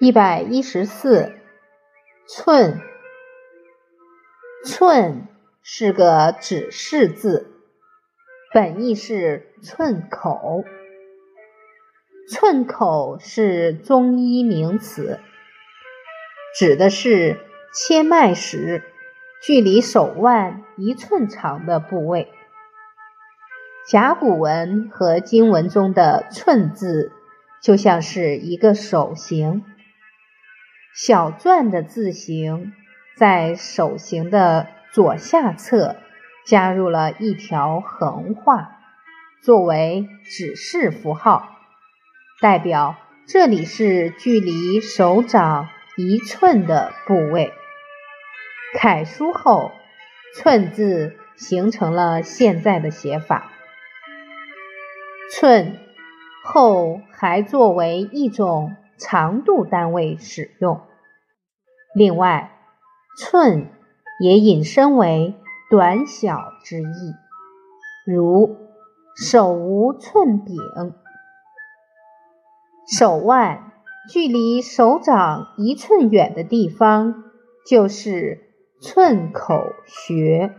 一百一十四，寸，寸是个指示字，本意是寸口。寸口是中医名词，指的是切脉时距离手腕一寸长的部位。甲骨文和经文中的“寸”字就像是一个手形。小篆的字形在手形的左下侧加入了一条横画，作为指示符号，代表这里是距离手掌一寸的部位。楷书后，“寸”字形成了现在的写法。寸后还作为一种长度单位使用。另外，寸也引申为短小之意，如手无寸柄，手腕距离手掌一寸远的地方就是寸口穴。